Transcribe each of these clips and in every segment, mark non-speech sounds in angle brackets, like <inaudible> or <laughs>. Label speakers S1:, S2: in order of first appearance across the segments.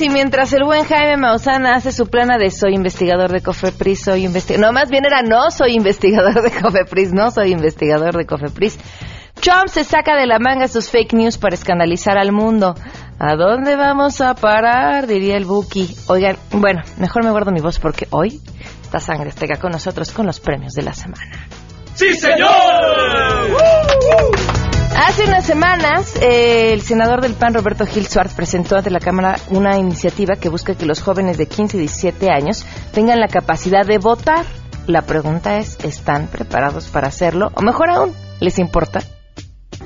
S1: y mientras el buen Jaime Mausana hace su plana de soy investigador de Cofepris, soy investigador... No, más bien era no soy investigador de Cofepris, no soy investigador de Cofepris. Trump se saca de la manga sus fake news para escandalizar al mundo. ¿A dónde vamos a parar? Diría el Buki. Oigan, bueno, mejor me guardo mi voz porque hoy esta sangre estega con nosotros con los premios de la semana.
S2: ¡Sí, señor!
S1: Hace unas semanas, eh, el senador del PAN, Roberto Gil Suárez, presentó ante la Cámara una iniciativa que busca que los jóvenes de 15 y 17 años tengan la capacidad de votar. La pregunta es, ¿están preparados para hacerlo? O mejor aún, ¿les importa?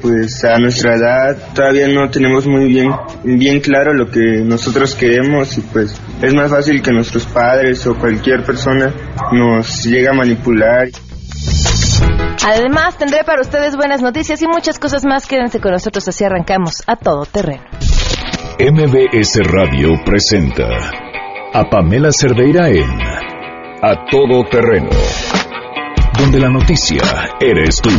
S3: Pues a nuestra edad todavía no tenemos muy bien, bien claro lo que nosotros queremos y pues es más fácil que nuestros padres o cualquier persona nos llegue a manipular.
S1: Además, tendré para ustedes buenas noticias y muchas cosas más. Quédense con nosotros, así arrancamos a todo terreno.
S4: MBS Radio presenta a Pamela Cerdeira en A Todo Terreno, donde la noticia eres tú.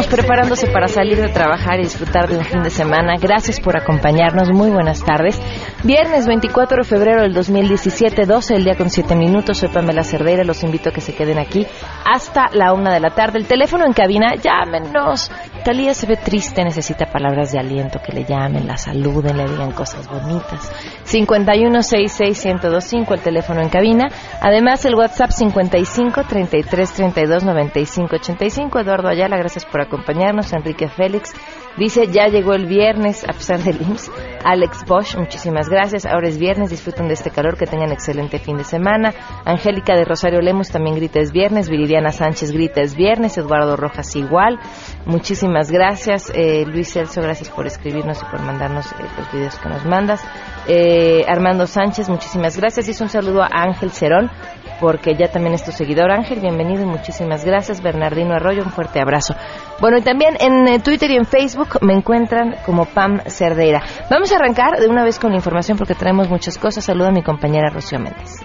S1: Listísimos preparándose para salir de trabajar y disfrutar de un fin de semana. Gracias por acompañarnos. Muy buenas tardes. Viernes 24 de febrero del 2017, 12 el día con 7 minutos. Soy Pamela Cerdeira. Los invito a que se queden aquí hasta la una de la tarde. El teléfono en cabina, llámenos. Talía se ve triste, necesita palabras de aliento, que le llamen, la saluden, le digan cosas bonitas. 5166125, el teléfono en cabina. Además, el WhatsApp 55 33 32 95 85. Eduardo Ayala, gracias por acompañarnos. Enrique Félix dice, ya llegó el viernes, a pesar del IMSS. Alex Bosch, muchísimas gracias. Ahora es viernes, disfruten de este calor, que tengan excelente fin de semana. Angélica de Rosario Lemos también grita es viernes. Viridiana Sánchez grita es viernes. Eduardo Rojas igual. Muchísimas gracias. Eh, Luis Celso, gracias por escribirnos y por mandarnos eh, los videos que nos mandas. Eh, Armando Sánchez, muchísimas gracias. Y un saludo a Ángel Cerón, porque ya también es tu seguidor. Ángel, bienvenido y muchísimas gracias. Bernardino Arroyo, un fuerte abrazo. Bueno, y también en eh, Twitter y en Facebook me encuentran como Pam Cerdeira. Vamos a arrancar de una vez con la información porque traemos muchas cosas. Saludo a mi compañera Rocío Méndez.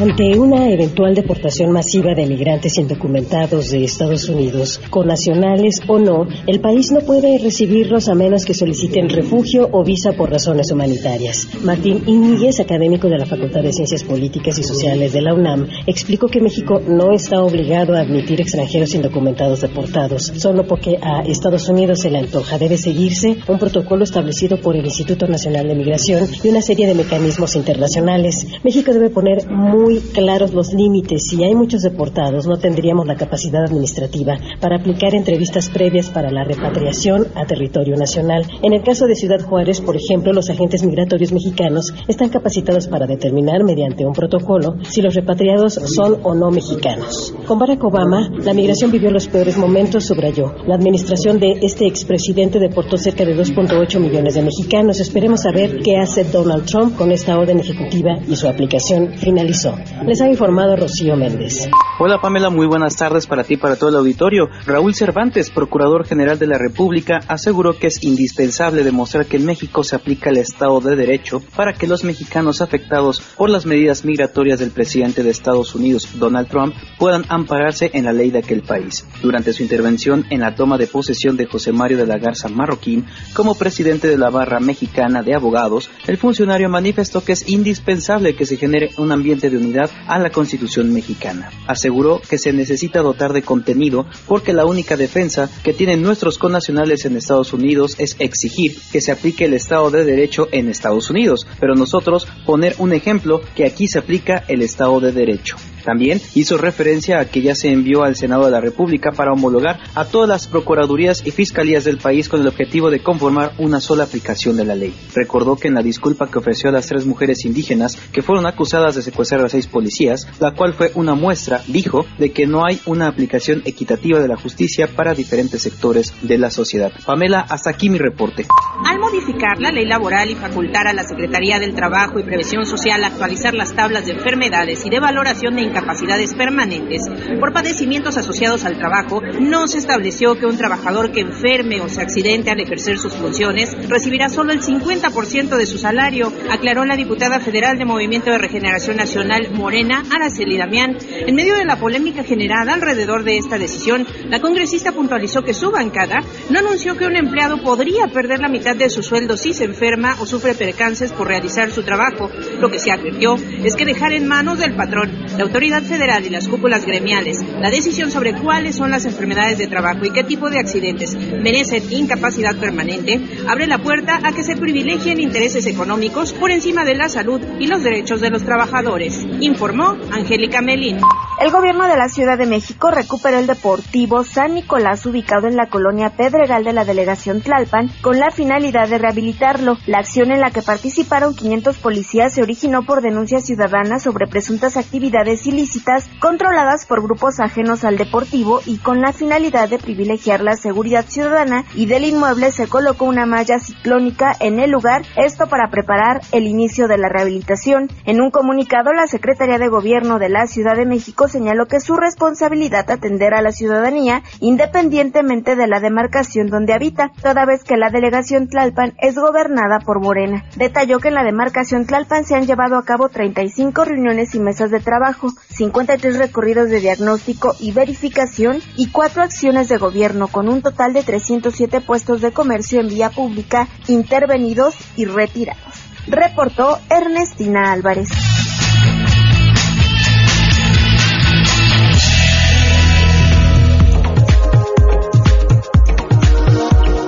S5: Ante una eventual deportación masiva de migrantes indocumentados de Estados Unidos, con nacionales o no, el país no puede recibirlos a menos que soliciten refugio o visa por razones humanitarias. Martín Íñiguez, académico de la Facultad de Ciencias Políticas y Sociales de la UNAM, explicó que México no está obligado a admitir extranjeros indocumentados deportados, solo porque a Estados Unidos se le antoja. Debe seguirse un protocolo establecido por el Instituto Nacional de Migración y una serie de mecanismos internacionales. México debe poner muy muy claros los límites. Si hay muchos deportados, no tendríamos la capacidad administrativa para aplicar entrevistas previas para la repatriación a territorio nacional. En el caso de Ciudad Juárez, por ejemplo, los agentes migratorios mexicanos están capacitados para determinar mediante un protocolo si los repatriados son o no mexicanos. Con Barack Obama, la migración vivió los peores momentos, subrayó. La administración de este expresidente deportó cerca de 2.8 millones de mexicanos. Esperemos saber qué hace Donald Trump con esta orden ejecutiva y su aplicación finalizó. Les ha informado Rocío Méndez.
S6: Hola Pamela, muy buenas tardes para ti para todo el auditorio. Raúl Cervantes, Procurador General de la República, aseguró que es indispensable demostrar que en México se aplica el Estado de Derecho para que los mexicanos afectados por las medidas migratorias del presidente de Estados Unidos, Donald Trump, puedan ampararse en la ley de aquel país. Durante su intervención en la toma de posesión de José Mario de la Garza Marroquín como presidente de la Barra Mexicana de Abogados, el funcionario manifestó que es indispensable que se genere un ambiente de unidad a la Constitución mexicana. Aseguró que se necesita dotar de contenido porque la única defensa que tienen nuestros connacionales en Estados Unidos es exigir que se aplique el Estado de Derecho en Estados Unidos, pero nosotros poner un ejemplo que aquí se aplica el Estado de Derecho. También hizo referencia a que ya se envió al Senado de la República para homologar a todas las procuradurías y fiscalías del país con el objetivo de conformar una sola aplicación de la ley. Recordó que en la disculpa que ofreció a las tres mujeres indígenas que fueron acusadas de secuestrar a seis policías, la cual fue una muestra, dijo, de que no hay una aplicación equitativa de la justicia para diferentes sectores de la sociedad. Pamela, hasta aquí mi reporte.
S7: Al modificar la ley laboral y facultar a la Secretaría del Trabajo y Previsión Social a actualizar las tablas de enfermedades y de valoración de incapacidades permanentes por padecimientos asociados al trabajo, no se estableció que un trabajador que enferme o se accidente al ejercer sus funciones recibirá solo el 50% de su salario, aclaró la diputada federal de Movimiento de Regeneración Nacional Morena, Araceli Damián. En medio de la polémica generada alrededor de esta decisión, la congresista puntualizó que su bancada no anunció que un empleado podría perder la mitad de su sueldo si se enferma o sufre percances por realizar su trabajo. Lo que se advirtió es que dejar en manos del patrón, la autoridad federal y las cúpulas gremiales la decisión sobre cuáles son las enfermedades de trabajo y qué tipo de accidentes merecen incapacidad permanente abre la puerta a que se privilegien intereses económicos por encima de la salud y los derechos de los trabajadores, informó Angélica Melín.
S2: El gobierno de la Ciudad de México recuperó el Deportivo San Nicolás ubicado en la colonia Pedregal de la delegación Tlalpan con la finalidad de rehabilitarlo. La acción en la que participaron 500 policías se originó por denuncias ciudadanas sobre presuntas actividades ilícitas controladas por grupos ajenos al deportivo y con la finalidad de privilegiar la seguridad ciudadana y del inmueble se colocó una malla ciclónica en el lugar, esto para preparar el inicio de la rehabilitación. En un comunicado, la Secretaría de Gobierno de la Ciudad de México señaló que su responsabilidad atender a la ciudadanía independientemente de la demarcación donde habita, toda vez que la delegación Tlalpan es gobernada por Morena. Detalló que en la demarcación Tlalpan se han llevado a cabo 35 reuniones y mesas de trabajo, 53 recorridos de diagnóstico y verificación y cuatro acciones de gobierno con un total de 307 puestos de comercio en vía pública intervenidos y retirados. Reportó Ernestina Álvarez.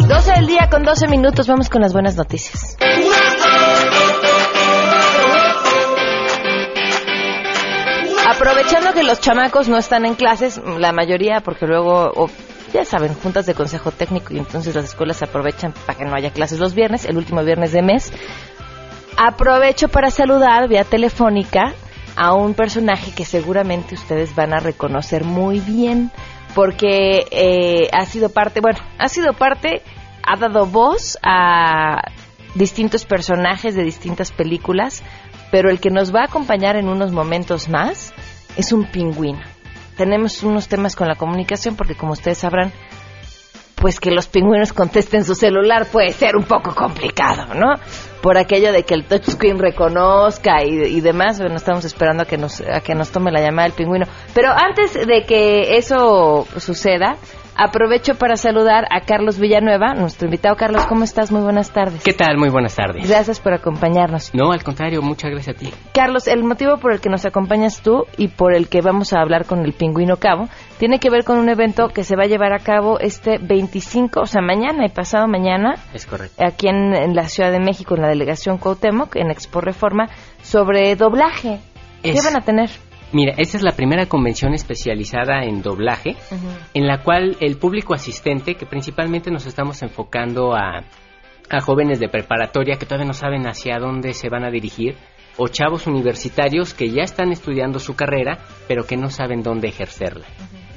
S1: 12 del día con 12 minutos, vamos con las buenas noticias. Aprovechando que los chamacos no están en clases, la mayoría, porque luego, o, ya saben, juntas de consejo técnico y entonces las escuelas aprovechan para que no haya clases los viernes, el último viernes de mes. Aprovecho para saludar vía telefónica a un personaje que seguramente ustedes van a reconocer muy bien, porque eh, ha sido parte, bueno, ha sido parte, ha dado voz a distintos personajes de distintas películas, pero el que nos va a acompañar en unos momentos más es un pingüino. Tenemos unos temas con la comunicación porque como ustedes sabrán, pues que los pingüinos contesten su celular puede ser un poco complicado, ¿no? Por aquello de que el touchscreen reconozca y, demás, bueno, estamos esperando a que nos a que nos tome la llamada el pingüino. Pero antes de que eso suceda, aprovecho para saludar a Carlos Villanueva, nuestro invitado. Carlos, ¿cómo estás? Muy buenas tardes.
S8: ¿Qué tal? Muy buenas tardes.
S1: Gracias por acompañarnos.
S8: No, al contrario, muchas gracias a ti.
S1: Carlos, el motivo por el que nos acompañas tú y por el que vamos a hablar con el pingüino Cabo tiene que ver con un evento que se va a llevar a cabo este 25, o sea, mañana y pasado mañana.
S8: Es correcto.
S1: Aquí en, en la Ciudad de México, en la delegación Cuauhtémoc, en Expo Reforma, sobre doblaje. ¿Qué
S8: Es-
S1: van a tener?
S8: Mira, esta es la primera convención especializada en doblaje, en la cual el público asistente, que principalmente nos estamos enfocando a, a jóvenes de preparatoria que todavía no saben hacia dónde se van a dirigir, o chavos universitarios que ya están estudiando su carrera, pero que no saben dónde ejercerla.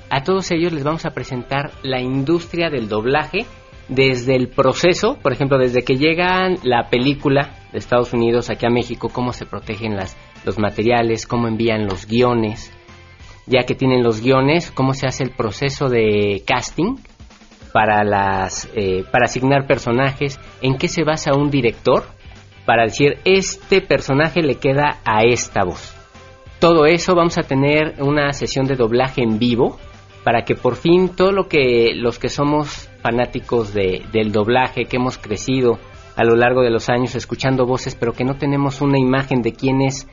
S8: A todos ellos les vamos a presentar la industria del doblaje desde el proceso, por ejemplo, desde que llega la película de Estados Unidos aquí a México, cómo se protegen las, los materiales, cómo envían los guiones, ya que tienen los guiones, cómo se hace el proceso de casting para las eh, para asignar personajes, en qué se basa un director para decir este personaje le queda a esta voz. Todo eso vamos a tener una sesión de doblaje en vivo para que por fin todo lo que los que somos fanáticos de, del doblaje, que hemos crecido a lo largo de los años escuchando voces, pero que no tenemos una imagen de quién es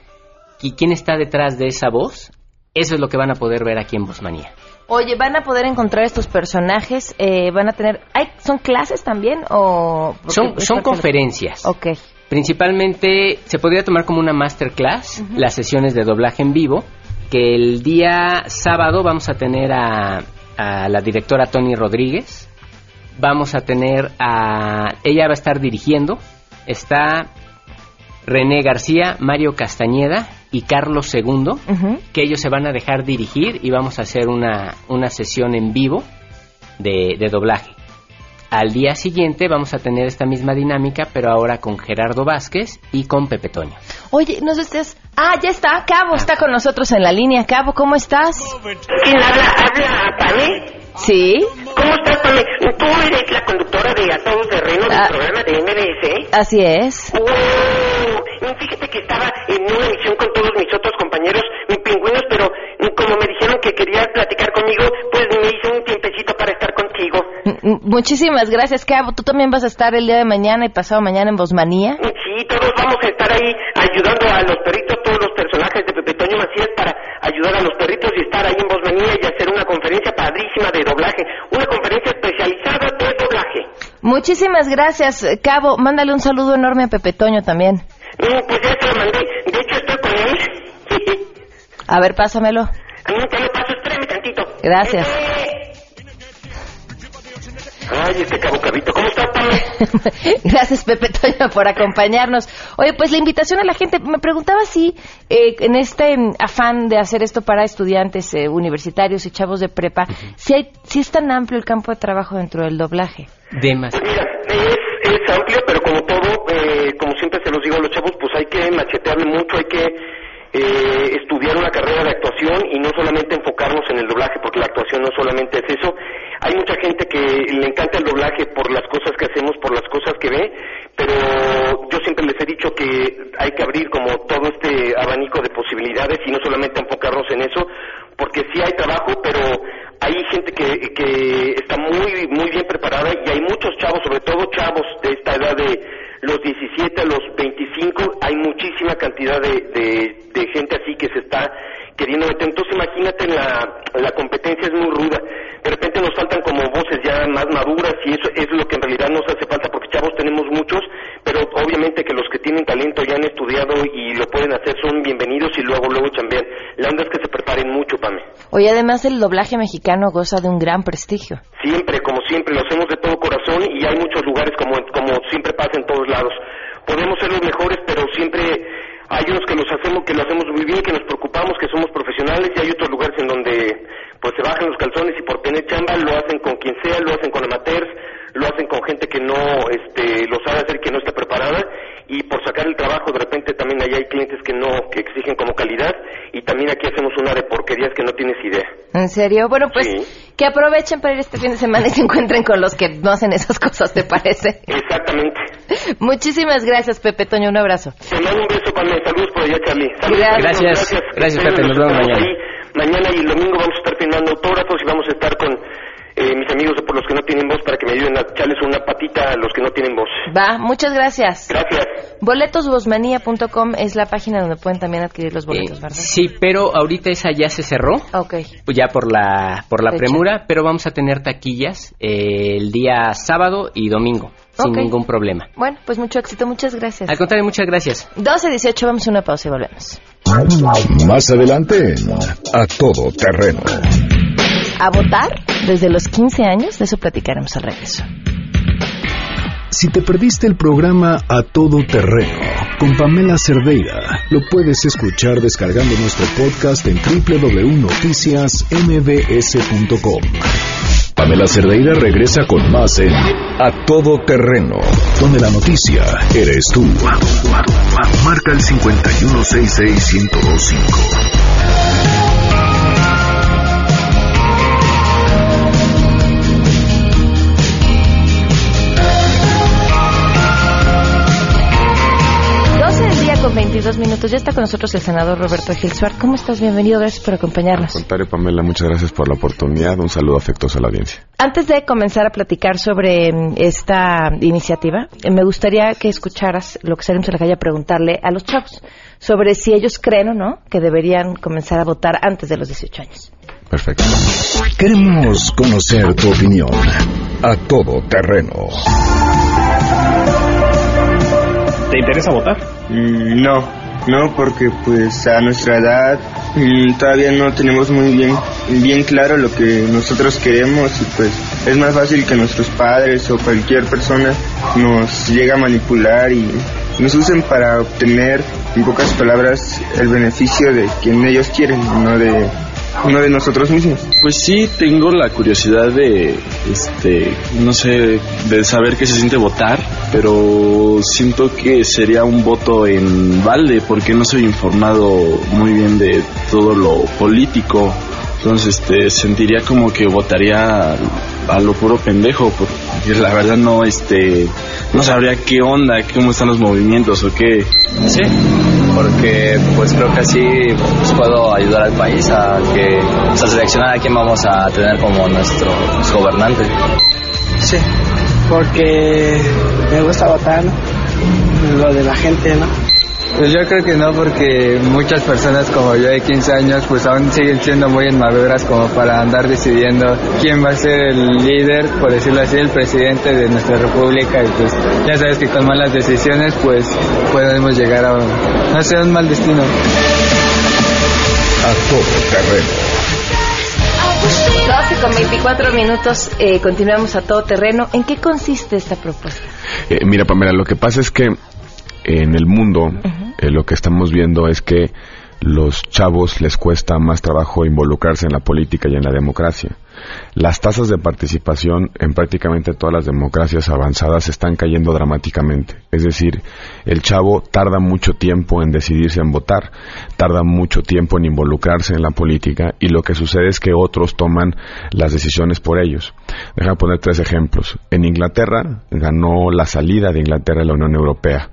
S8: y quién está detrás de esa voz, eso es lo que van a poder ver aquí en Vozmanía.
S1: Oye, ¿van a poder encontrar estos personajes? Eh, ¿Van a tener... ¿hay, ¿Son clases también o...?
S8: Son, conferencias.
S1: Ok.
S8: Principalmente se podría tomar como una masterclass las sesiones de doblaje en vivo, que el día sábado vamos a tener a, a la directora Tony Rodríguez, vamos a tener a... ella va a estar dirigiendo, está René García, Mario Castañeda y Carlos II, que ellos se van a dejar dirigir y vamos a hacer una, una sesión en vivo de, de doblaje. Al día siguiente vamos a tener esta misma dinámica, pero ahora con Gerardo Vázquez y con Pepe Toño.
S1: Oye, ¿nos estás Ah, ya está. Cabo está con nosotros en la línea. Cabo, ¿cómo estás?
S9: ¿Quién habla? ¿Habla Pame?
S1: Sí.
S9: ¿Cómo estás, Pame? Tú eres la conductora de A Todo Terreno del
S1: Ah.
S9: programa de MBS.
S1: Así es.
S9: Fíjate que estaba en una emisión con todos mis otros compañeros pingüinos, pero como me dijeron que querías platicar conmigo, pues me hice un tiempecito para estar contigo.
S1: Muchísimas gracias, Cabo. ¿Tú también vas a estar el día de mañana y pasado mañana en Bosmanía?
S9: Sí, todos vamos a estar ahí ayudando a los perritos, todos los personajes de Pepe Toño Macías para ayudar a los perritos y estar ahí en Bosmanía y hacer una conferencia padrísima de doblaje, una conferencia especializada de doblaje.
S1: Muchísimas gracias, Cabo. Mándale un saludo enorme a Pepe Toño también.
S9: Mm, Pues ya te lo mandé, de hecho estoy con él.
S1: A ver, pásamelo. <laughs>
S9: A mí te lo paso, espérame tantito.
S1: Gracias.
S9: Ay, este cabo cabito, ¿cómo estás, Pame? <laughs>
S1: Gracias, Pepe Toño, por acompañarnos. Oye, pues la invitación a la gente, me preguntaba si eh, en este afán de hacer esto para estudiantes eh, universitarios y chavos de prepa, si, hay, si es tan amplio el campo de trabajo dentro del doblaje.
S8: Demasiado.
S9: Mira, es, es amplio, pero como todo, eh, como siempre se los digo a los chavos, pues hay que machetearle mucho, hay que eh, estudiar una carrera de actuación y no solamente enfocarnos en el doblaje, porque la actuación no solamente es eso. Hay mucha gente que le encanta el doblaje por las cosas que hacemos, por las cosas que ve, pero yo siempre les he dicho que hay que abrir como todo este abanico de posibilidades y no solamente enfocarnos en eso, porque sí hay trabajo, pero hay gente que, que está muy muy bien preparada y hay muchos chavos, sobre todo chavos de esta edad de los 17 a los 25, hay muchísima cantidad de, de, gente así que se está queriendo meter. Entonces imagínate, la, la competencia es muy ruda. De repente nos faltan como voces ya más maduras y eso es lo que en realidad nos hace falta porque chavos tenemos muchos, pero obviamente que los que tienen talento ya han estudiado y lo pueden hacer son bienvenidos y luego luego chambean. La onda es que se preparen mucho, Pame.
S1: Oye, además el doblaje mexicano goza de un gran prestigio.
S9: Siempre, como siempre, lo hacemos de todo corazón y hay muchos lugares como, como siempre pasa en todos lados. Podemos ser los mejores, pero siempre hay unos que los hacemos, que lo hacemos muy bien, que nos preocupamos, que somos profesionales y hay otros lugares en donde pues se bajan los calzones y por tener chamba lo hacen con quien sea, lo hacen con amateurs, lo hacen con gente que no este, lo sabe hacer, que no está preparada y por sacar el trabajo de repente también ahí hay clientes que no, que exigen como calidad y también aquí hacemos una de porquerías que no tienes idea.
S1: ¿En serio? Bueno, pues que aprovechen para ir este fin de semana y se encuentren con los que no hacen esas cosas, ¿te parece?
S9: Exactamente.
S1: Muchísimas gracias, Pepe Toño. Un abrazo.
S9: Te mando un beso, Pame. Saludos por allá, Charlie. Saludos,
S1: Gracias.
S9: saludos,
S8: Gracias, Pepe. Nos vemos mañana.
S9: ahí. Mañana y el domingo vamos a estar firmando autógrafos y vamos a estar con eh, mis amigos de por los que no tienen voz para que me ayuden a echarles una patita a los que no tienen voz.
S1: Va, muchas gracias.
S9: Gracias.
S1: Boletosbosmanía.com es la página donde pueden también adquirir los boletos, ¿verdad?
S8: Sí, pero ahorita esa ya se cerró.
S1: Ok.
S8: pues ya por la por la
S1: Fecha.
S8: premura, pero vamos a tener taquillas eh, el día sábado y domingo sin
S1: Ok.
S8: ningún problema.
S1: Bueno, pues mucho éxito, muchas gracias.
S8: Al contrario, muchas gracias.
S1: 12.18, vamos a una pausa y volvemos.
S4: Más adelante A Todo Terreno.
S1: ¿A votar? Desde los 15 años, de eso platicaremos al regreso.
S4: Si te perdiste el programa A Todo Terreno con Pamela Cerdeira, lo puedes escuchar descargando nuestro podcast en www.noticiasmbs.com. Pamela Cerdeira regresa con más en A Todo Terreno, donde la noticia eres tú. Marca el 5166125.
S1: Con 22 minutos. Ya está con nosotros el senador Roberto Gil Suárez. ¿Cómo estás? Bienvenido, gracias por acompañarnos.
S10: Contrario, Pamela, muchas gracias por la oportunidad. Un saludo afectuoso a la audiencia.
S1: Antes de comenzar a platicar sobre mm, esta iniciativa, eh, me gustaría que escucharas lo que salimos a la calle a preguntarle a los chavos sobre si ellos creen o no que deberían comenzar a votar antes de los 18 años.
S10: Perfecto.
S4: Queremos conocer tu opinión. A Todo Terreno.
S3: ¿Te interesa votar? Mm, no, no, porque pues a nuestra edad mm, todavía no tenemos muy bien, bien claro lo que nosotros queremos y pues es más fácil que nuestros padres o cualquier persona nos llegue a manipular y nos usen para obtener, en pocas palabras, el beneficio de quien ellos quieren, no de uno de nosotros mismos.
S11: Pues sí, tengo la curiosidad de, este, no sé, de saber qué se siente votar, pero siento que sería un voto en balde porque no soy informado muy bien de todo lo político. Entonces, este, sentiría como que votaría a lo puro pendejo, porque la verdad no, este, no sabría qué onda, cómo están los movimientos o qué.
S12: Sí, porque pues creo que así pues, puedo ayudar al país a que, a seleccionar a quién vamos a tener como nuestro gobernante.
S13: Sí, porque me gusta votar, Lo de la gente, ¿no?
S14: Pues yo creo que no, porque muchas personas como yo de 15 años, pues aún siguen siendo muy inmaduras como para andar decidiendo quién va a ser el líder, por decirlo así, el presidente de nuestra república. Y pues ya sabes que con malas decisiones, pues podemos llegar a, no sé, un mal destino.
S4: A todo terreno.
S1: 12 con 24 minutos, eh, continuamos a todo terreno. ¿En qué consiste esta propuesta?
S10: Eh, mira, Pamela, lo que pasa es que en el mundo eh, lo que estamos viendo es que los chavos les cuesta más trabajo involucrarse en la política y en la democracia. Las tasas de participación en prácticamente todas las democracias avanzadas están cayendo dramáticamente. Es decir, el chavo tarda mucho tiempo en decidirse en votar, tarda mucho tiempo en involucrarse en la política y lo que sucede es que otros toman las decisiones por ellos. Déjame poner tres ejemplos. En Inglaterra ganó la salida de Inglaterra de la Unión Europea.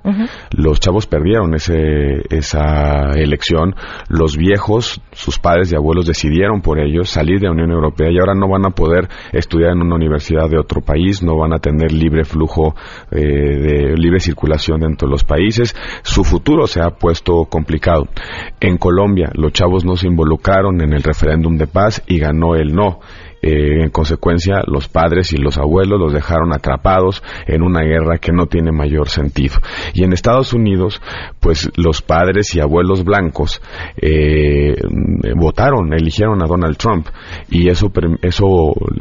S10: Los chavos perdieron ese, esa elección. Los viejos, sus padres y abuelos decidieron por ellos salir de la Unión Europea y ahora no van a poder estudiar en una universidad de otro país, no van a tener libre flujo eh, de libre circulación dentro de los países. Su futuro se ha puesto complicado. En Colombia, los chavos no se involucraron en el referéndum de paz y ganó el no. Eh, en consecuencia, los padres y los abuelos los dejaron atrapados en una guerra que no tiene mayor sentido. Y en Estados Unidos, pues los padres y abuelos blancos eh, votaron, eligieron a Donald Trump y eso eso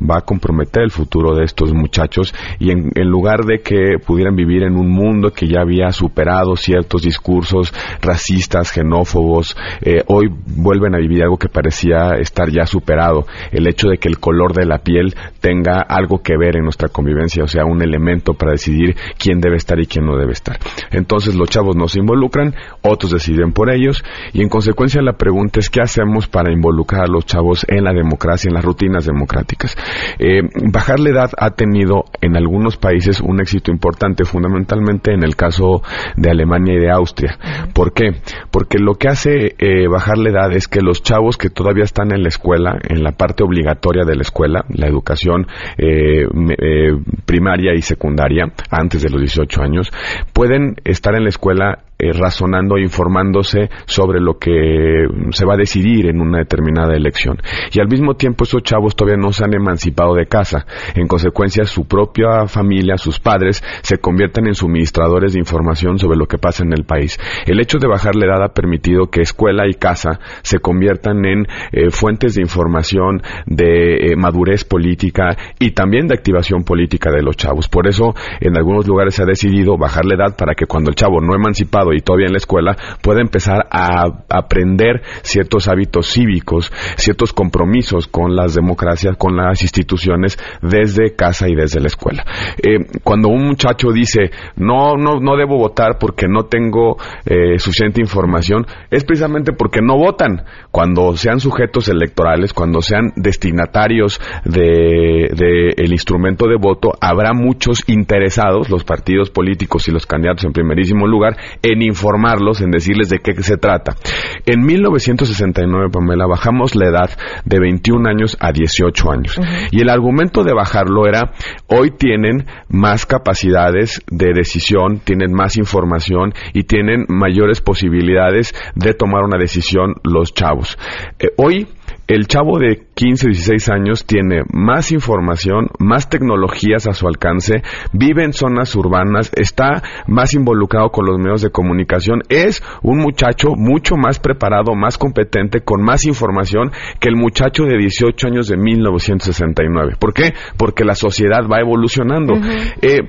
S10: va a comprometer el futuro de estos muchachos y en, lugar de que pudieran vivir en un mundo que ya había superado ciertos discursos racistas, xenófobos, eh, hoy vuelven a vivir algo que parecía estar ya superado. El hecho de que el color de la piel tenga algo que ver en nuestra convivencia, o sea, un elemento para decidir quién debe estar y quién no debe estar. Entonces los chavos no se involucran, otros deciden por ellos y en consecuencia la pregunta es qué hacemos para involucrar a los chavos en la democracia, en las rutinas democráticas. Eh, bajar la edad ha tenido en algunos países un éxito importante, fundamentalmente en el caso de Alemania y de Austria. ¿Por qué? Porque lo que hace eh, bajar la edad es que los chavos que todavía están en la escuela, en la parte obligatoria de la escuela, la educación eh, eh, primaria y secundaria, antes de los 18 años, pueden estar en la escuela eh, razonando e informándose sobre lo que se va a decidir en una determinada elección. Y al mismo tiempo esos chavos todavía no se han emancipado de casa. En consecuencia, su propia familia, sus padres, se convierten en suministradores de información sobre lo que pasa en el país. El hecho de bajar la edad ha permitido que escuela y casa se conviertan en eh, fuentes de información, de eh, madurez política y también de activación política de los chavos. Por eso, en algunos lugares se ha decidido bajar la edad para que cuando el chavo no emancipado y todavía en la escuela puede empezar a aprender ciertos hábitos cívicos, ciertos compromisos con las democracias, con las instituciones desde casa y desde la escuela. Eh, cuando un muchacho dice no, no, no debo votar porque no tengo eh, suficiente información, es precisamente porque no votan. Cuando sean sujetos electorales, cuando sean destinatarios de, instrumento de voto, habrá muchos interesados, los partidos políticos y los candidatos en primerísimo lugar, en informarlos, en decirles de qué se trata. En 1969, Pamela, bajamos la edad de 21 años a 18 años. Y el argumento de bajarlo era, hoy tienen más capacidades de decisión, tienen más información y tienen mayores posibilidades de tomar una decisión los chavos. Eh, hoy el chavo de 15, 16 años tiene más información, más tecnologías a su alcance, vive en zonas urbanas, está más involucrado con los medios de comunicación, es un muchacho mucho más preparado, más competente, con más información que el muchacho de 18 años de 1969. ¿Por qué? Porque la sociedad va evolucionando. Eh,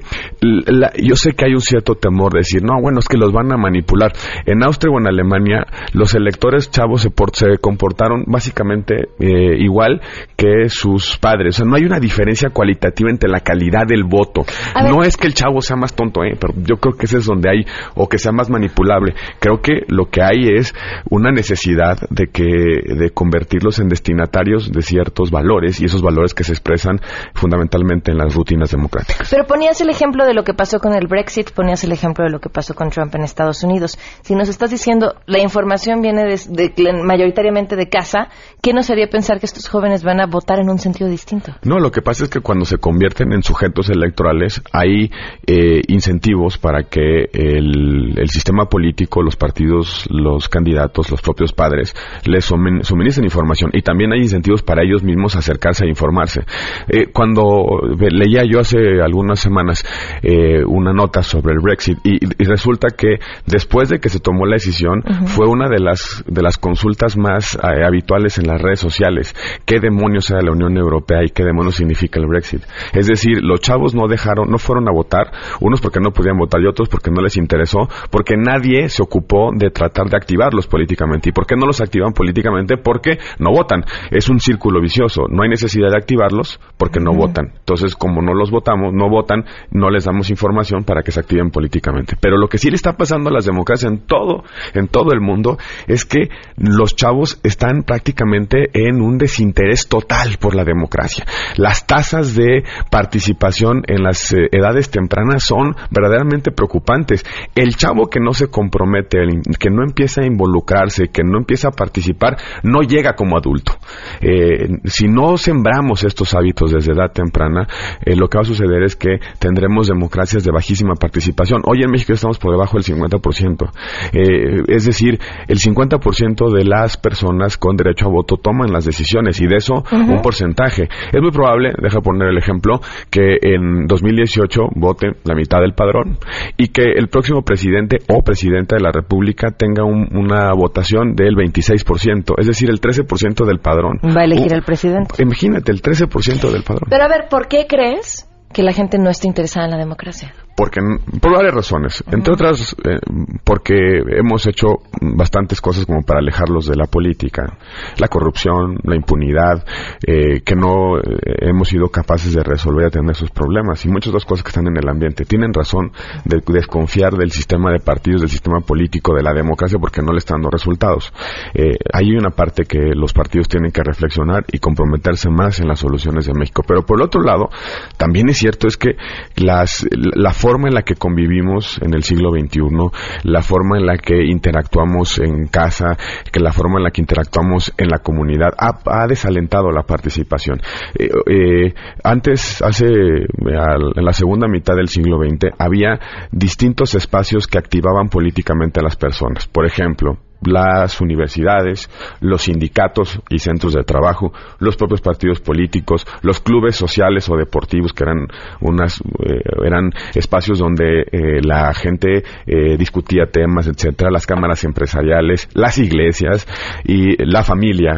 S10: yo sé que hay un cierto temor de decir, no, bueno, es que los van a manipular. En Austria o en Alemania, los electores chavos se comportaron básicamente exactamente eh, igual que sus padres. O sea, no hay una diferencia cualitativa entre la calidad del voto. No es que el chavo sea más tonto, ¿eh? pero yo creo que ese es donde hay, o que sea más manipulable. Creo que lo que hay es una necesidad de que de convertirlos en destinatarios de ciertos valores y esos valores que se expresan fundamentalmente en las rutinas democráticas.
S1: Pero ponías el ejemplo de lo que pasó con el Brexit, ponías el ejemplo de lo que pasó con Trump en Estados Unidos. Si nos estás diciendo la información viene de, mayoritariamente de casa, ¿qué nos haría pensar que estos jóvenes van a votar en un sentido distinto?
S10: No, lo que pasa es que cuando se convierten en sujetos electorales hay eh, incentivos para que el, sistema político, los partidos, los candidatos, los propios padres les suministren información y también hay incentivos para ellos mismos acercarse a informarse. Eh, cuando leía yo hace algunas semanas eh, una nota sobre el Brexit y, resulta que después de que se tomó la decisión fue una de las de las consultas más eh, habituales en las redes sociales. ¿Qué demonios era la Unión Europea y qué demonios significa el Brexit? Es decir, los chavos no dejaron, no fueron a votar, unos porque no podían votar y otros porque no les interesó, porque nadie se ocupó de tratar de activarlos políticamente. ¿Y por qué no los activan políticamente? Porque no votan. Es un círculo vicioso. No hay necesidad de activarlos porque no votan. Entonces, como no los votamos, no votan, no les damos información para que se activen políticamente. Pero lo que sí le está pasando a las democracias en todo, en todo el mundo, es que los chavos están prácticamente en un desinterés total por la democracia. Las tasas de participación en las eh, edades tempranas son verdaderamente preocupantes. El chavo que no se compromete, que no empieza a involucrarse, que no empieza a participar, no llega como adulto. Eh, si no sembramos estos hábitos desde edad temprana, eh, lo que va a suceder es que tendremos democracias de bajísima participación. Hoy en México estamos por debajo del 50%. es decir, el 50% de las personas con derecho a voto toman las decisiones y de eso un porcentaje. Es muy probable, deja poner el ejemplo, que en 2018 vote la mitad del padrón y que el próximo presidente o presidenta de la República tenga una votación del 26%, es decir, el 13% del padrón.
S1: Va a elegir el presidente.
S10: Imagínate, el 13% del padrón.
S1: Pero a ver, ¿por qué crees que la gente no está interesada en la democracia?
S10: Porque por varias razones, entre otras eh, porque hemos hecho bastantes cosas como para alejarlos de la política, la corrupción, la impunidad, eh, que no eh, hemos sido capaces de resolver y atender sus problemas. Y muchas otras cosas que están en el ambiente. Tienen razón de desconfiar del sistema de partidos, del sistema político, de la democracia porque no le están dando resultados. hay una parte que los partidos tienen que reflexionar y comprometerse más en las soluciones de México, pero por el otro lado también es cierto es que las la forma forma en la que convivimos en el siglo XXI, la forma en la que interactuamos en casa, que la forma en la que interactuamos en la comunidad ha, desalentado la participación. Eh, eh, antes, hace en la segunda mitad del siglo XX, había distintos espacios que activaban políticamente a las personas. Por ejemplo, las universidades, los sindicatos y centros de trabajo, los propios partidos políticos, los clubes sociales o deportivos que eran unas eh, eran espacios donde eh, la gente eh, discutía temas, etcétera, las cámaras empresariales, las iglesias y la familia,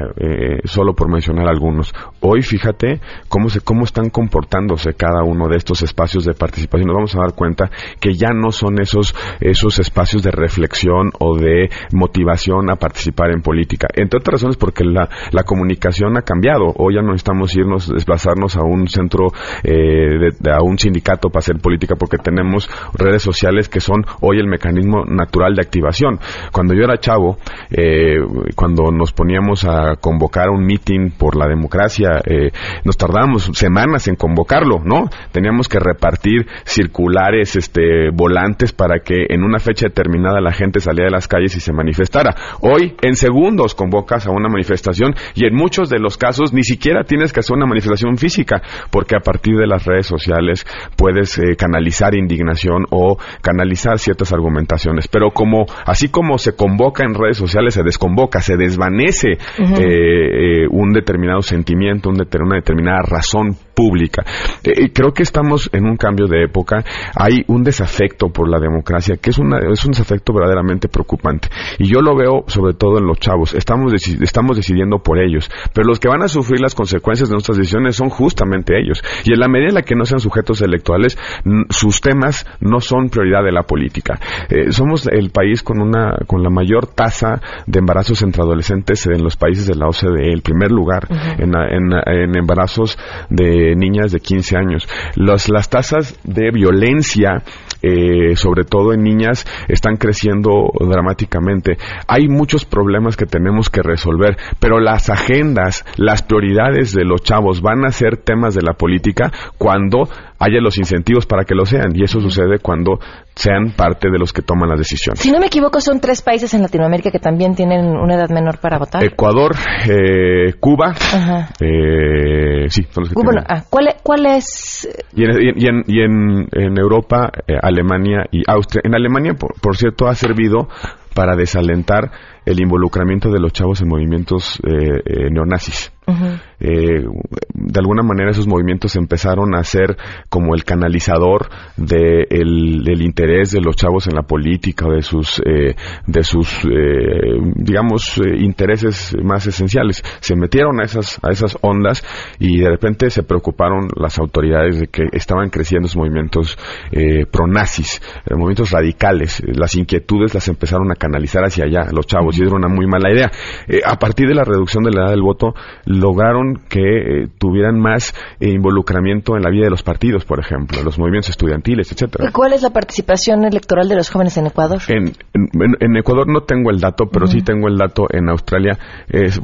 S10: solo por mencionar algunos. Hoy fíjate cómo se cómo están comportándose cada uno de estos espacios de participación. Nos vamos a dar cuenta que ya no son esos esos espacios de reflexión o de motivación a participar en política. Entre otras razones porque la, comunicación ha cambiado. Hoy ya no necesitamos irnos, desplazarnos a un centro, eh, a un sindicato para hacer política porque tenemos redes sociales que son hoy el mecanismo natural de activación. Cuando yo era chavo, eh, cuando nos poníamos a convocar un meeting por la democracia, eh, nos tardábamos semanas en convocarlo, ¿no? Teníamos que repartir circulares, este, volantes para que en una fecha determinada la gente salía de las calles y se manifestara Hoy, en segundos, convocas a una manifestación y en muchos de los casos ni siquiera tienes que hacer una manifestación física, porque a partir de las redes sociales puedes eh, canalizar indignación o canalizar ciertas argumentaciones. Pero como, así como se convoca en redes sociales, se desconvoca, se desvanece eh, eh, un determinado sentimiento, una determinada razón pública. creo que estamos en un cambio de época. Hay un desafecto por la democracia que es, una, es un desafecto verdaderamente preocupante. Y yo lo lo veo sobre todo en los chavos. Estamos, estamos decidiendo por ellos. Pero los que van a sufrir las consecuencias de nuestras decisiones son justamente ellos. Y en la medida en la que no sean sujetos electorales, sus temas no son prioridad de la política. Eh, somos el país con una con la mayor tasa de embarazos entre adolescentes en los países de la OCDE, el primer lugar en, en, embarazos de niñas de 15 años. las tasas de violencia eh, sobre todo en niñas, están creciendo dramáticamente. Hay muchos problemas que tenemos que resolver, pero las agendas, las prioridades de los chavos van a ser temas de la política cuando haya los incentivos para que lo sean. Y eso sucede cuando sean parte de los que toman las decisiones.
S1: Si no me equivoco, son tres países en Latinoamérica que también tienen una edad menor para votar.
S10: Ecuador, eh, Cuba. Eh, sí, son los que
S1: tienen. Ah, ¿cuál, es?
S10: Y en, y en, Europa, eh, Alemania y Austria. En Alemania, por cierto, ha servido para desalentar el involucramiento de los chavos en movimientos eh, eh, neonazis. Eh, de alguna manera esos movimientos empezaron a ser como el canalizador de del interés de los chavos en la política de sus de sus digamos intereses más esenciales. Se metieron a esas a esas ondas y de repente se preocuparon las autoridades de que estaban creciendo esos movimientos pronazis movimientos radicales. Las inquietudes las empezaron a canalizar hacia allá los chavos y era una muy mala idea. Eh, a partir de la reducción de la edad del voto, lograron que eh, tuvieran más eh, involucramiento en la vida de los partidos, por ejemplo, los movimientos estudiantiles, etcétera.
S1: ¿Cuál es la participación electoral de los jóvenes en Ecuador?
S10: En, Ecuador no tengo el dato, pero sí tengo el dato en Australia.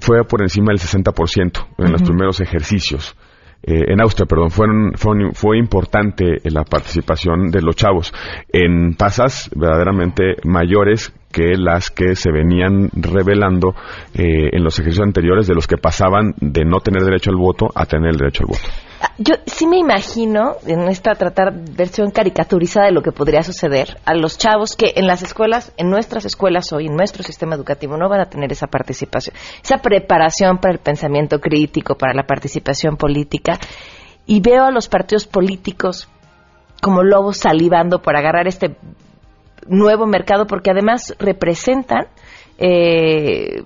S10: fue por encima del 60% en los primeros ejercicios. En Austria, perdón, fueron, fue, importante la participación de los chavos en tasas verdaderamente mayores que las que se venían revelando eh, en los ejercicios anteriores de los que pasaban de no tener derecho al voto a tener el derecho al voto.
S1: Yo sí me imagino, en esta tratar versión caricaturizada de lo que podría suceder, a los chavos que en las escuelas, en nuestras escuelas hoy, en nuestro sistema educativo, no van a tener esa participación, esa preparación para el pensamiento crítico, para la participación política, y veo a los partidos políticos como lobos salivando por agarrar este nuevo mercado porque además representan eh,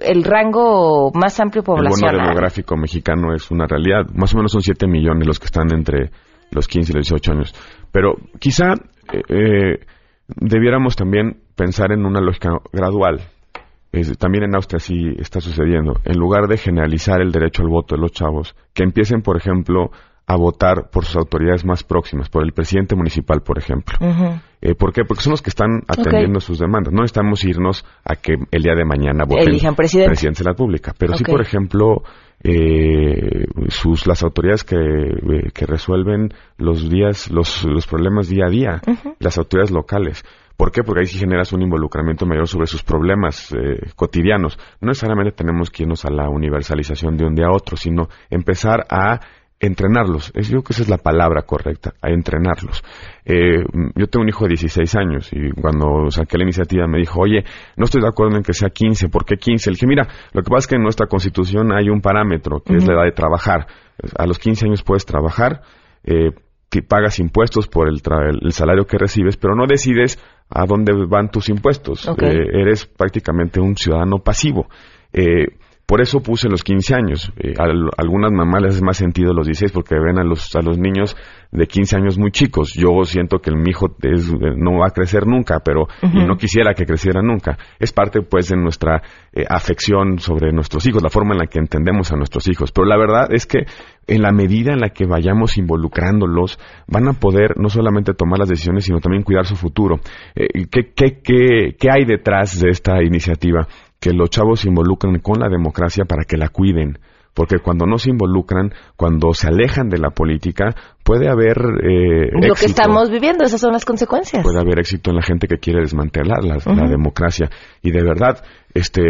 S1: el rango más amplio poblacional.
S10: El bono demográfico mexicano es una realidad. Más o menos son 7 millones los que están entre los 15 y los 18 años. Pero quizá eh, eh, debiéramos también pensar en una lógica gradual. también en Austria sí está sucediendo. En lugar de generalizar el derecho al voto de los chavos, que empiecen, por ejemplo, a votar por sus autoridades más próximas, por el presidente municipal, por ejemplo. Eh, ¿Por qué? Porque son los que están atendiendo sus demandas. No necesitamos irnos a que el día de mañana voten
S1: Elijan presidente.
S10: de la República. Pero sí, por ejemplo, eh, sus, las autoridades que, eh, que resuelven los días, los, los problemas día a día, las autoridades locales. ¿Por qué? Porque ahí sí generas un involucramiento mayor sobre sus problemas cotidianos. No necesariamente tenemos que irnos a la universalización de un día a otro, sino empezar a entrenarlos. Es, yo creo que esa es la palabra correcta, a entrenarlos. Eh, yo tengo un hijo de 16 años y cuando saqué la iniciativa me dijo, oye, no estoy de acuerdo en que sea 15, ¿por qué 15? Le dije, mira, lo que pasa es que en nuestra constitución hay un parámetro que es la edad de trabajar. A los 15 años puedes trabajar, eh, pagas impuestos por el, el, salario que recibes, pero no decides a dónde van tus impuestos. Eh, eres prácticamente un ciudadano pasivo. Eh, por eso puse los 15 años. Eh, algunas mamás les hace más sentido los 16 porque ven a los, a los niños de 15 años muy chicos. Yo siento que mi hijo no va a crecer nunca, pero no quisiera que creciera nunca. Es parte, pues, de nuestra eh, afección sobre nuestros hijos, la forma en la que entendemos a nuestros hijos. Pero la verdad es que en la medida en la que vayamos involucrándolos, van a poder no solamente tomar las decisiones, sino también cuidar su futuro. Eh, ¿qué, qué, qué, ¿Qué hay detrás de esta iniciativa? Que los chavos se involucren con la democracia para que la cuiden. Porque cuando no se involucran, cuando se alejan de la política, puede haber eh,
S1: lo que estamos viviendo, esas son las consecuencias.
S10: Puede haber éxito en la gente que quiere desmantelar la, democracia. Y de verdad, este,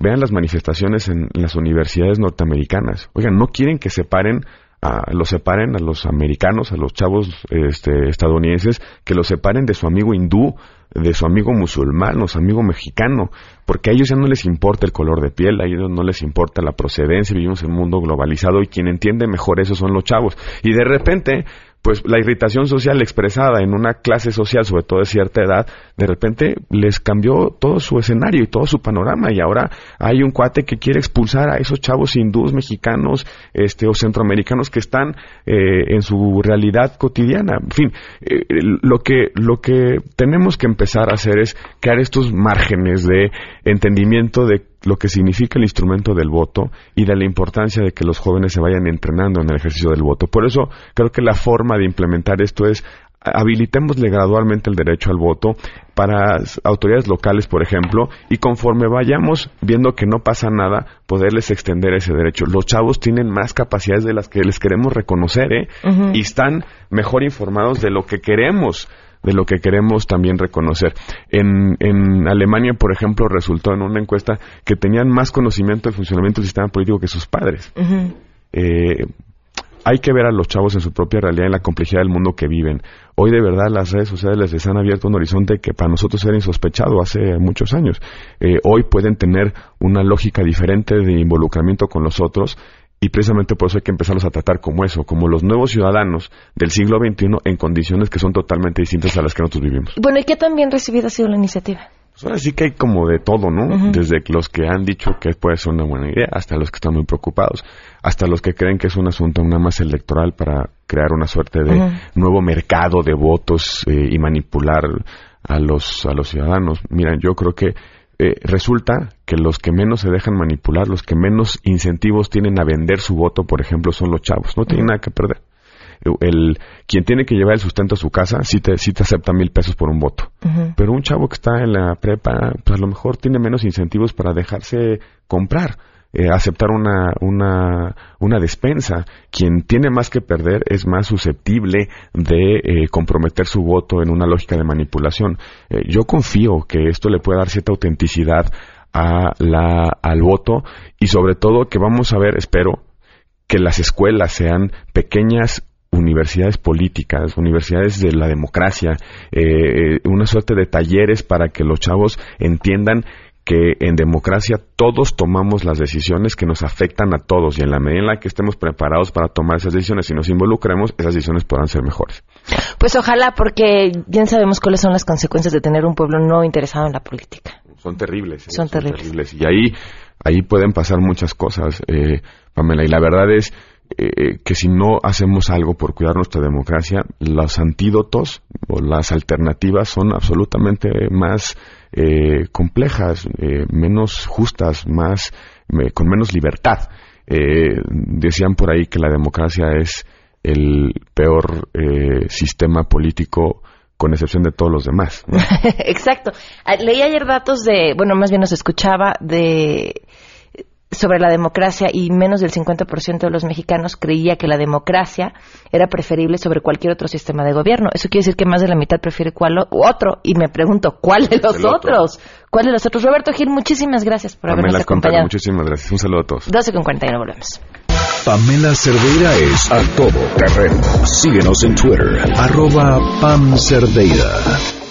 S10: vean las manifestaciones en, las universidades norteamericanas. Oigan, no quieren que separen a, los separen a los americanos, a los chavos este, estadounidenses, que los separen de su amigo hindú, de su amigo musulmán o su amigo mexicano, porque a ellos ya no les importa el color de piel, a ellos no les importa la procedencia, vivimos en un mundo globalizado y quien entiende mejor eso son los chavos. Y de repente, pues la irritación social expresada en una clase social, sobre todo de cierta edad, de repente les cambió todo su escenario y todo su panorama y ahora hay un cuate que quiere expulsar a esos chavos hindús, mexicanos, este o centroamericanos que están eh, en su realidad cotidiana. En fin, eh, lo que lo que tenemos que empezar a hacer es crear estos márgenes de entendimiento de lo que significa el instrumento del voto y de la importancia de que los jóvenes se vayan entrenando en el ejercicio del voto. Por eso creo que la forma de implementar esto es habilitémosle gradualmente el derecho al voto para autoridades locales, por ejemplo, y conforme vayamos viendo que no pasa nada, poderles extender ese derecho. Los chavos tienen más capacidades de las que les queremos reconocer, ¿eh? Y están mejor informados de lo que queremos de lo que queremos también reconocer. En, en Alemania, por ejemplo, resultó en una encuesta que tenían más conocimiento del funcionamiento del sistema político que sus padres. eh, hay que ver a los chavos en su propia realidad, en la complejidad del mundo que viven. Hoy de verdad las redes sociales les han abierto un horizonte que para nosotros era insospechado hace muchos años. Eh, hoy pueden tener una lógica diferente de involucramiento con los otros y precisamente por eso hay que empezarlos a tratar como eso, como los nuevos ciudadanos del siglo XXI en condiciones que son totalmente distintas a las que nosotros vivimos.
S1: Bueno, ¿y qué tan bien recibida ha sido la iniciativa?
S10: Pues ahora sí que hay como de todo, ¿no? Desde los que han dicho que puede ser una buena idea, hasta los que están muy preocupados, hasta los que creen que es un asunto nada más electoral para crear una suerte de nuevo mercado de votos eh, y manipular a los, a los ciudadanos. Miren, yo creo que eh, resulta que los que menos se dejan manipular, los que menos incentivos tienen a vender su voto, por ejemplo, son los chavos. No tienen nada que perder. El, quien tiene que llevar el sustento a su casa, sí te, sí te acepta mil pesos por un voto. Pero un chavo que está en la prepa, pues a lo mejor tiene menos incentivos para dejarse comprar, eh, aceptar una, una, una despensa. Quien tiene más que perder es más susceptible de eh, comprometer su voto en una lógica de manipulación. Eh, yo confío que esto le puede dar cierta autenticidad a la, al voto y sobre todo que vamos a ver, espero, que las escuelas sean pequeñas universidades políticas, universidades de la democracia, una suerte de talleres para que los chavos entiendan que en democracia todos tomamos las decisiones que nos afectan a todos y en la medida en la que estemos preparados para tomar esas decisiones y nos involucremos, esas decisiones podrán ser mejores.
S1: Pues ojalá, porque bien sabemos cuáles son las consecuencias de tener un pueblo no interesado en la política.
S10: Son terribles. ¿eh?
S1: Son terribles.
S10: Y ahí, ahí pueden pasar muchas cosas, eh, Pamela. Y la verdad es eh, que si no hacemos algo por cuidar nuestra democracia, los antídotos o las alternativas son absolutamente más eh, complejas, eh, menos justas, más me- con menos libertad. Eh, decían por ahí que la democracia es el peor eh, sistema político con excepción de todos los demás. <laughs>
S1: Exacto. Ah, Leí ayer datos de, bueno, más bien nos escuchaba de sobre la democracia y menos del 50% de los mexicanos creía que la democracia era preferible sobre cualquier otro sistema de gobierno. Eso quiere decir que más de la mitad prefiere cuál o- u otro. Y me pregunto, ¿cuál de los otros? ¿Cuál de los otros? Roberto Gil, muchísimas gracias por habernos
S10: Pamela
S1: acompañado.
S10: muchísimas gracias. Un saludo a todos.
S1: 12 con 41, volvemos.
S4: Pamela Cerdeira es a todo terreno. Síguenos en Twitter, arroba Pam Cerdeira.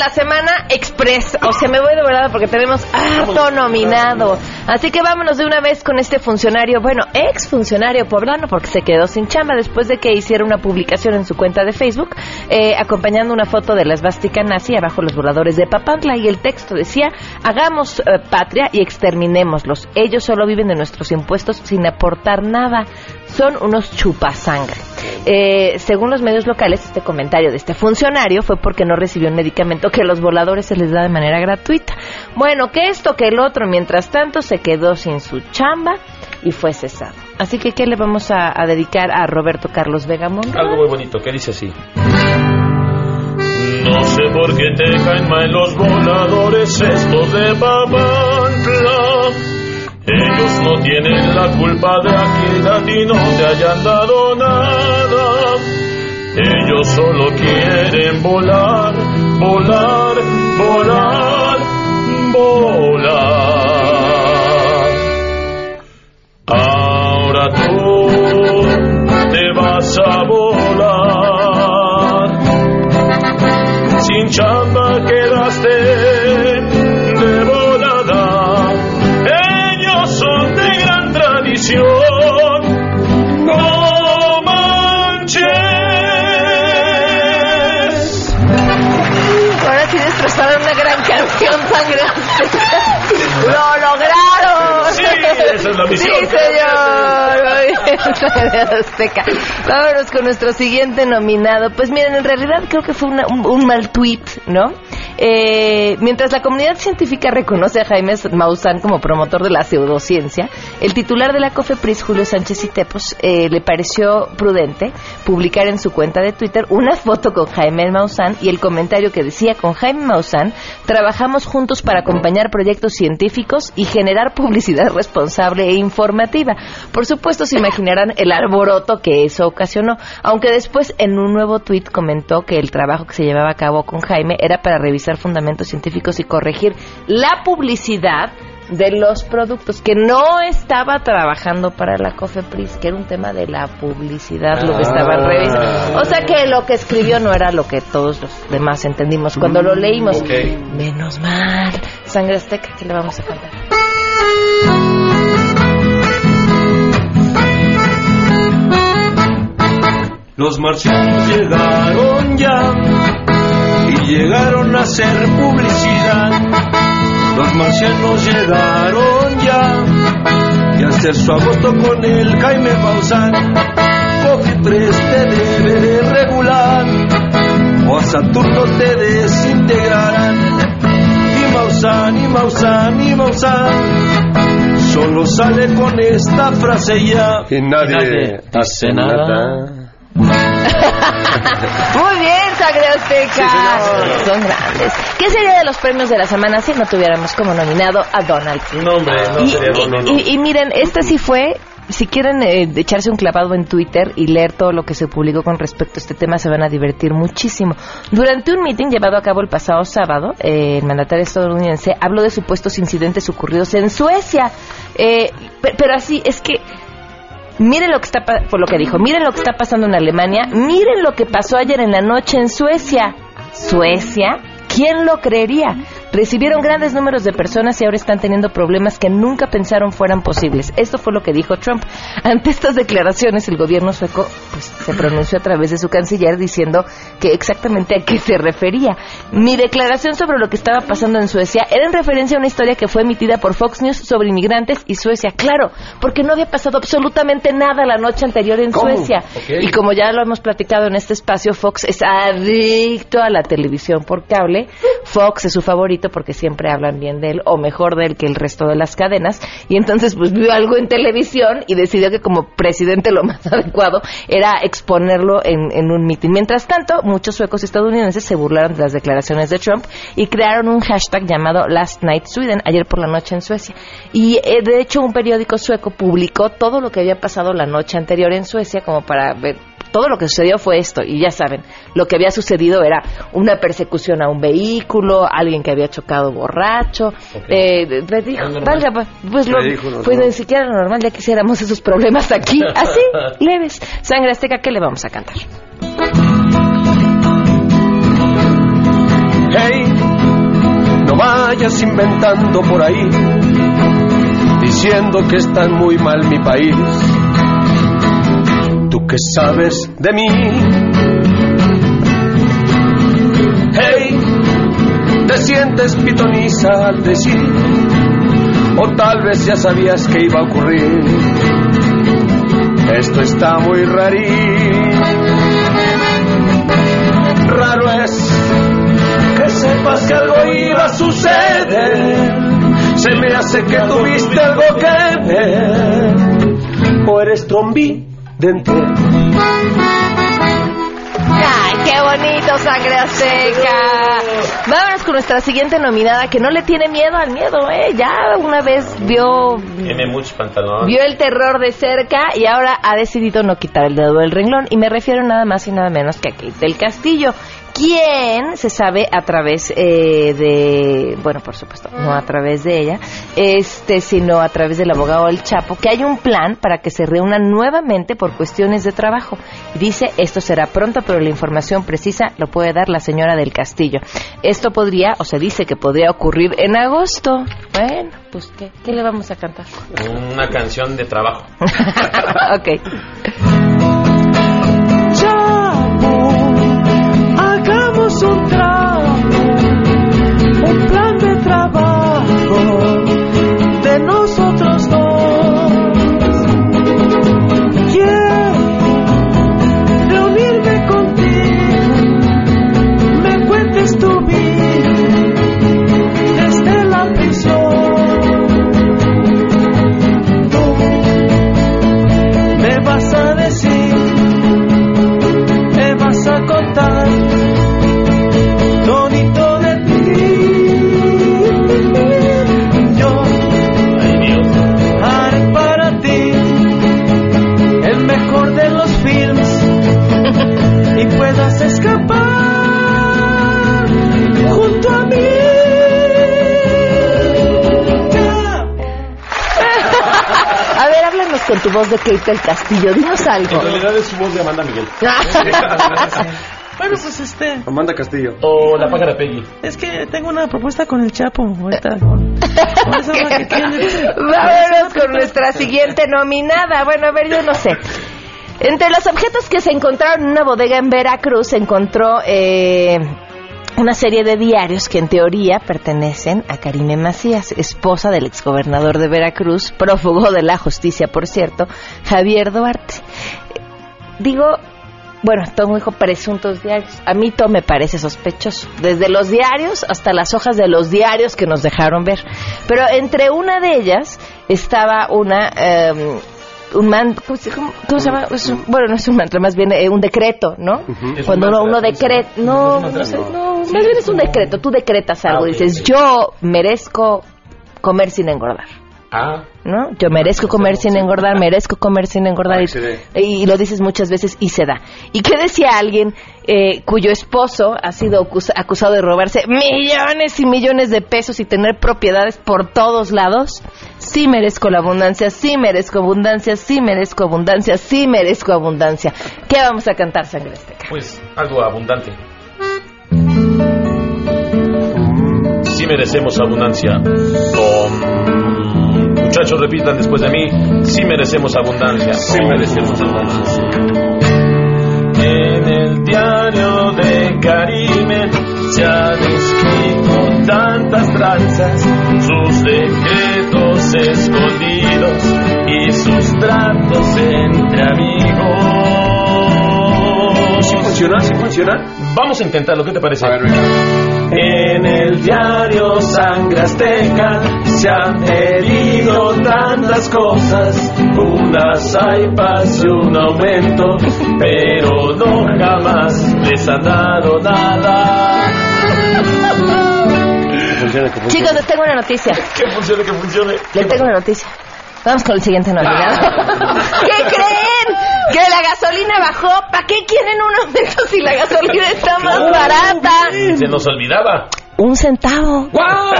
S1: La semana Express. O sea, me voy de verdad porque tenemos harto nominado. Así que vámonos de una vez con este funcionario, bueno, ex funcionario poblano, porque se quedó sin chamba después de que hiciera una publicación en su cuenta de Facebook, eh, acompañando una foto de la esvástica nazi abajo los voladores de Papantla. Y el texto decía: Hagamos eh, patria y exterminémoslos. Ellos solo viven de nuestros impuestos sin aportar nada. Son unos chupasangre. Eh, según los medios locales, este comentario de este funcionario fue porque no recibió un medicamento que a los voladores se les da de manera gratuita. Bueno, que esto, que el otro, mientras tanto se quedó sin su chamba y fue cesado. Así que, ¿qué le vamos a, dedicar a Roberto Carlos Vega Monroy?
S15: Algo muy bonito que dice así. No sé por qué te caen mal los voladores estos de Papantla. Ellos no tienen la culpa de aquí a ti no te hayan dado nada. Ellos solo quieren volar, volar, volar, volar. Ahora
S1: sí destrozaron una gran canción tan grande. ¡Lo lograron!
S15: Sí, esa es la misión.
S1: Sí, señor. Azteca. Vámonos con nuestro siguiente nominado. Pues miren, en realidad creo que fue una- un, un mal tweet, ¿no? Eh, mientras la comunidad científica reconoce a Jaime Maussan como promotor de la pseudociencia, el titular de la COFEPRIS, Julio Sánchez Itepos, eh, le pareció prudente publicar en su cuenta de Twitter una foto con Jaime Maussan y el comentario que decía, con Jaime Maussan trabajamos juntos para acompañar proyectos científicos y generar publicidad responsable e informativa. Por supuesto, se imaginarán el alboroto que eso ocasionó, aunque después en un nuevo tuit comentó que el trabajo que se llevaba a cabo con Jaime era para revisar fundamentos científicos y corregir la publicidad de los productos, que no estaba trabajando para la COFEPRIS, que era un tema de la publicidad, lo que estaban
S16: Ah.
S1: revisando. O sea que lo que escribió no era lo que todos los demás entendimos cuando lo leímos. Menos mal. Sangre Azteca, ¿qué le vamos a cantar?
S16: Los marcianos llegaron ya y llegaron a hacer publicidad. Los marcianos llegaron ya y a hacer su agosto con el Jaime Maussan. Cofipres te debe de regular o a Saturno te desintegrarán. Y Maussan, y Maussan, y Maussan solo sale con esta frase ya.
S11: Y nadie hace nada. <laughs>
S1: Muy bien, Sangre Azteca. Son grandes. ¿Qué sería de los premios de la semana si no tuviéramos como nominado a Donald?
S15: No, hombre, no
S1: y,
S15: sería
S1: y- miren, este sí fue. Si quieren eh, echarse un clavado en Twitter y leer todo lo que se publicó con respecto a este tema, se van a divertir muchísimo. Durante un meeting llevado a cabo el pasado sábado, eh, el mandatario estadounidense habló de supuestos incidentes ocurridos en Suecia. Eh, pe- pero así, es que Miren lo que está por lo que dijo, miren lo que está pasando en Alemania, miren lo que pasó ayer en la noche en Suecia. Suecia, ¿quién lo creería? Recibieron grandes números de personas y ahora están teniendo problemas que nunca pensaron fueran posibles. Esto fue lo que dijo Trump. Ante estas declaraciones, el gobierno sueco pues, se pronunció a través de su canciller diciendo que exactamente a qué se refería. Mi declaración sobre lo que estaba pasando en Suecia era en referencia a una historia que fue emitida por Fox News sobre inmigrantes y Suecia. Claro, porque no había pasado absolutamente nada la noche anterior en
S16: ¿Cómo?
S1: Suecia. Y como ya lo hemos platicado en este espacio, Fox es adicto a la televisión por cable. Fox es su favorito porque siempre hablan bien de él, o mejor de él que el resto de las cadenas. Y entonces pues vio algo en televisión y decidió que como presidente lo <laughs> más adecuado era exponerlo en, un mitin. Mientras tanto, muchos suecos estadounidenses se burlaron de las declaraciones de Trump y crearon un hashtag llamado Last Night Sweden, ayer por la noche en Suecia. Y eh, de hecho un periódico sueco publicó todo lo que había pasado la noche anterior en Suecia como para ver todo lo que sucedió fue esto, y ya saben, lo que había sucedido era una persecución a un vehículo, alguien que había chocado borracho, eh, de- dijo, valga, pues, lo- pues ni siquiera lo normal, ya quisiéramos esos problemas aquí, <laughs> así, leves. Sangre Azteca, ¿qué le vamos a cantar?
S16: Hey, no vayas inventando por ahí, diciendo que está muy mal mi país. Que sabes de mí. Hey, te sientes pitoniza al decir, o tal vez ya sabías que iba a ocurrir. Esto está muy rarín. Raro es que sepas que algo iba a suceder. Se me hace que tuviste algo que ver. O eres trombidente.
S1: ¡Ay, qué bonito, Sangre Azteca! Vámonos con nuestra siguiente nominada que no le tiene miedo al miedo, ¿eh? Ya una vez vio
S17: M mucho pantalón.
S1: vio el terror de cerca y ahora ha decidido no quitar el dedo del renglón. Y me refiero nada más y nada menos que a Kate del Castillo, quien se sabe a través eh, de, bueno, por supuesto, no a través de ella, este, sino a través del abogado El Chapo, que hay un plan para que se reúnan nuevamente por cuestiones de trabajo. Y dice, esto será pronto, pero la información precisa lo puede dar la señora del Castillo. Esto podría, o se dice que podría ocurrir en agosto. Bueno, pues, ¿qué, qué le vamos a cantar?
S17: Una canción de trabajo. <laughs>
S1: ok.
S18: hagamos un
S1: con tu voz de Kate del Castillo. Dinos algo.
S17: En realidad es su voz de Amanda Miguel. <laughs>
S13: Bueno, pues este.
S17: Amanda Castillo. O la pájara Peggy.
S13: Es que tengo una propuesta con el Chapo ahorita. Con, con esa <laughs> obra que tiene.
S1: Vámonos con nuestra siguiente nominada. Bueno, a ver, yo no sé. Entre los objetos que se encontraron en una bodega en Veracruz se encontró eh, una serie de diarios que en teoría pertenecen a Karime Macías, esposa del exgobernador de Veracruz, prófugo de la justicia, por cierto, Javier Duarte. Digo, bueno, todo dijo presuntos diarios. A mí todo me parece sospechoso. Desde los diarios hasta las hojas de los diarios que nos dejaron ver. Pero entre una de ellas estaba una... eh, un man, ¿cómo, se- cómo- cómo se llama? Bueno, no es un mantra, más bien eh, un decreto, ¿no? Cuando
S17: un
S1: uno,
S17: mantra,
S1: uno decreta, no,
S17: No
S1: no sé,
S17: mantra,
S1: no, más bien es un decreto, tú decretas algo,
S17: Ah,
S1: dices, yo merezco comer sin engordar.
S17: Ah.
S1: ¿no? Yo merezco comer sin engordar, merezco comer sin engordar. Y, y lo dices muchas veces y se da. ¿Y qué decía alguien eh, cuyo esposo ha sido acus- acusado de robarse millones y millones de pesos y tener propiedades por todos lados? Sí merezco la abundancia, sí merezco abundancia, sí merezco abundancia, sí merezco abundancia. ¿Qué vamos a cantar, sangre azteca?
S17: Pues algo abundante. Sí merecemos abundancia. Om. Muchachos, repitan después de mí. Sí merecemos abundancia. Sí merecemos abundancia. En el diario de Karime se han escrito tantas tranzas, sus decretos escondidos y sus tratos entre amigos. ¿Sí funciona? ¿Sí funciona? Vamos a intentarlo, ¿qué te parece? En el diario Sangre Azteca se han pedido tantas cosas, unas hay y un aumento, pero no jamás les han dado nada.
S1: Chicos, les tengo una noticia. <laughs>
S17: Que funcione, que funcione.
S1: Les tengo una noticia. Vamos con el siguiente nominado. <laughs> ¿Qué creen? Que la gasolina bajó. ¿Para qué quieren un aumento si la gasolina está más barata?
S17: Se nos olvidaba.
S1: Un centavo.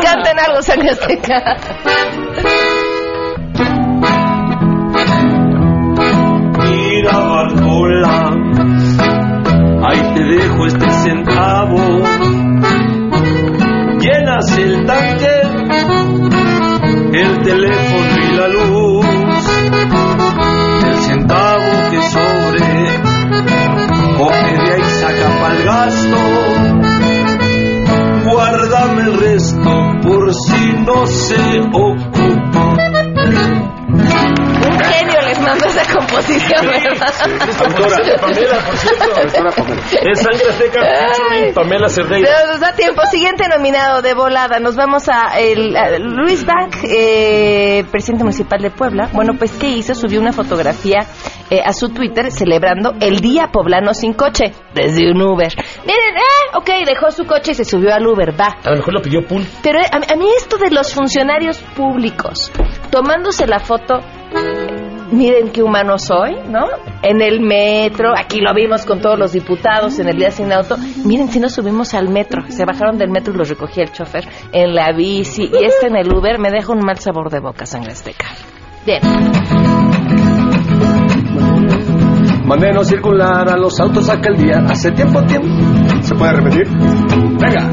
S1: Canten algo, sangre azteca.
S16: Mira, Bartola, ahí te dejo este centavo. El tanque, el teléfono y la luz. El centavo que sobre, coge de ahí, saca pa'l gasto. Guárdame el resto por si no se ocupa.
S17: Autora. Pamela, por cierto. Es sangre featuring Pamela Cerdeira.
S1: Pero nos da tiempo. Siguiente nominado de volada. Nos vamos a, el, a Luis Bank, eh, presidente municipal de Puebla. Bueno, pues, ¿qué hizo? Subió una fotografía eh, a su Twitter celebrando el Día Poblano sin coche desde un Uber. Miren, eh, ok, dejó su coche y se subió al Uber, va.
S17: A lo mejor lo pidió Pool.
S1: Pero eh, a, a mí esto de los funcionarios públicos tomándose la foto, miren qué humano soy, ¿no? En el metro, aquí lo vimos con todos los diputados en el día sin auto. Miren si nos subimos al metro, se bajaron del metro y los recogía el chofer en la bici y este en el Uber me deja un mal sabor de boca, sangre azteca. Bien.
S16: Mandé no circular a los autos aquel día. Hace tiempo, tiempo. ¿Se puede repetir? Venga.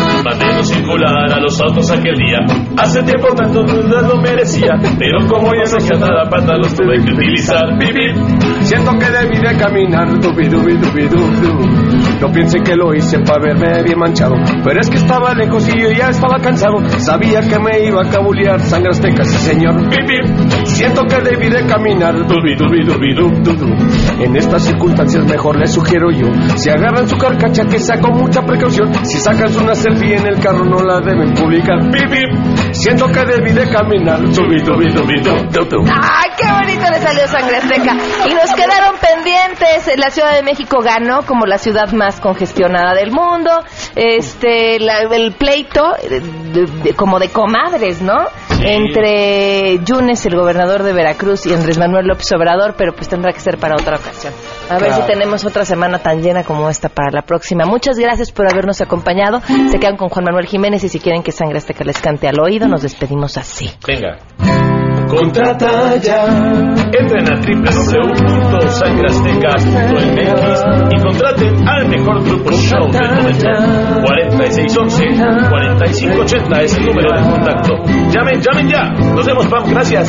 S16: <laughs>
S17: Mandé no circular a los autos aquel día. Hace tiempo tanto no lo merecía. Pero como ya no hacía nada, pata los tuve que utilizar. Vivir.
S16: Siento que debí de caminar. Dubi, dubi, dubi, dub, dub. No piensen que lo hice para verme bien manchado. Pero es que estaba lejos y yo ya estaba cansado. Sabía que me iba a cabulear sangre azteca, sí señor.
S17: Vivir.
S16: Siento que debí de caminar. Dubi, dubi, dubi, dub, dub, dub. En estas circunstancias mejor les sugiero yo. Si agarran su carcacha que sea con mucha precaución. Si sacan una selfie en el carro no la deben publicar.
S17: Vivir.
S16: Siento que debí de caminar. Dub.
S1: ¡Ay, qué bonito le salió Sangre Azteca! Y nos quedaron pendientes. La Ciudad de México ganó como la ciudad más congestionada del mundo. Este, la- el pleito de- de- de- como de comadres, ¿no? Entre Yunes, el gobernador de Veracruz, y Andrés Manuel López Obrador, pero pues tendrá que ser para otra ocasión. A ver si tenemos otra semana tan llena como esta para la próxima. Muchas gracias por habernos acompañado. Se quedan con Juan Manuel Jiménez y si quieren que Sangre Azteca les cante al oído, nos despedimos así.
S17: Venga. Contrata ya. Entren a www.sangreazteca.mx y contraten al mejor grupo show del momento. 4611-4580 es el número de contacto. Llamen, llamen ya. Nos vemos, Pam. Gracias.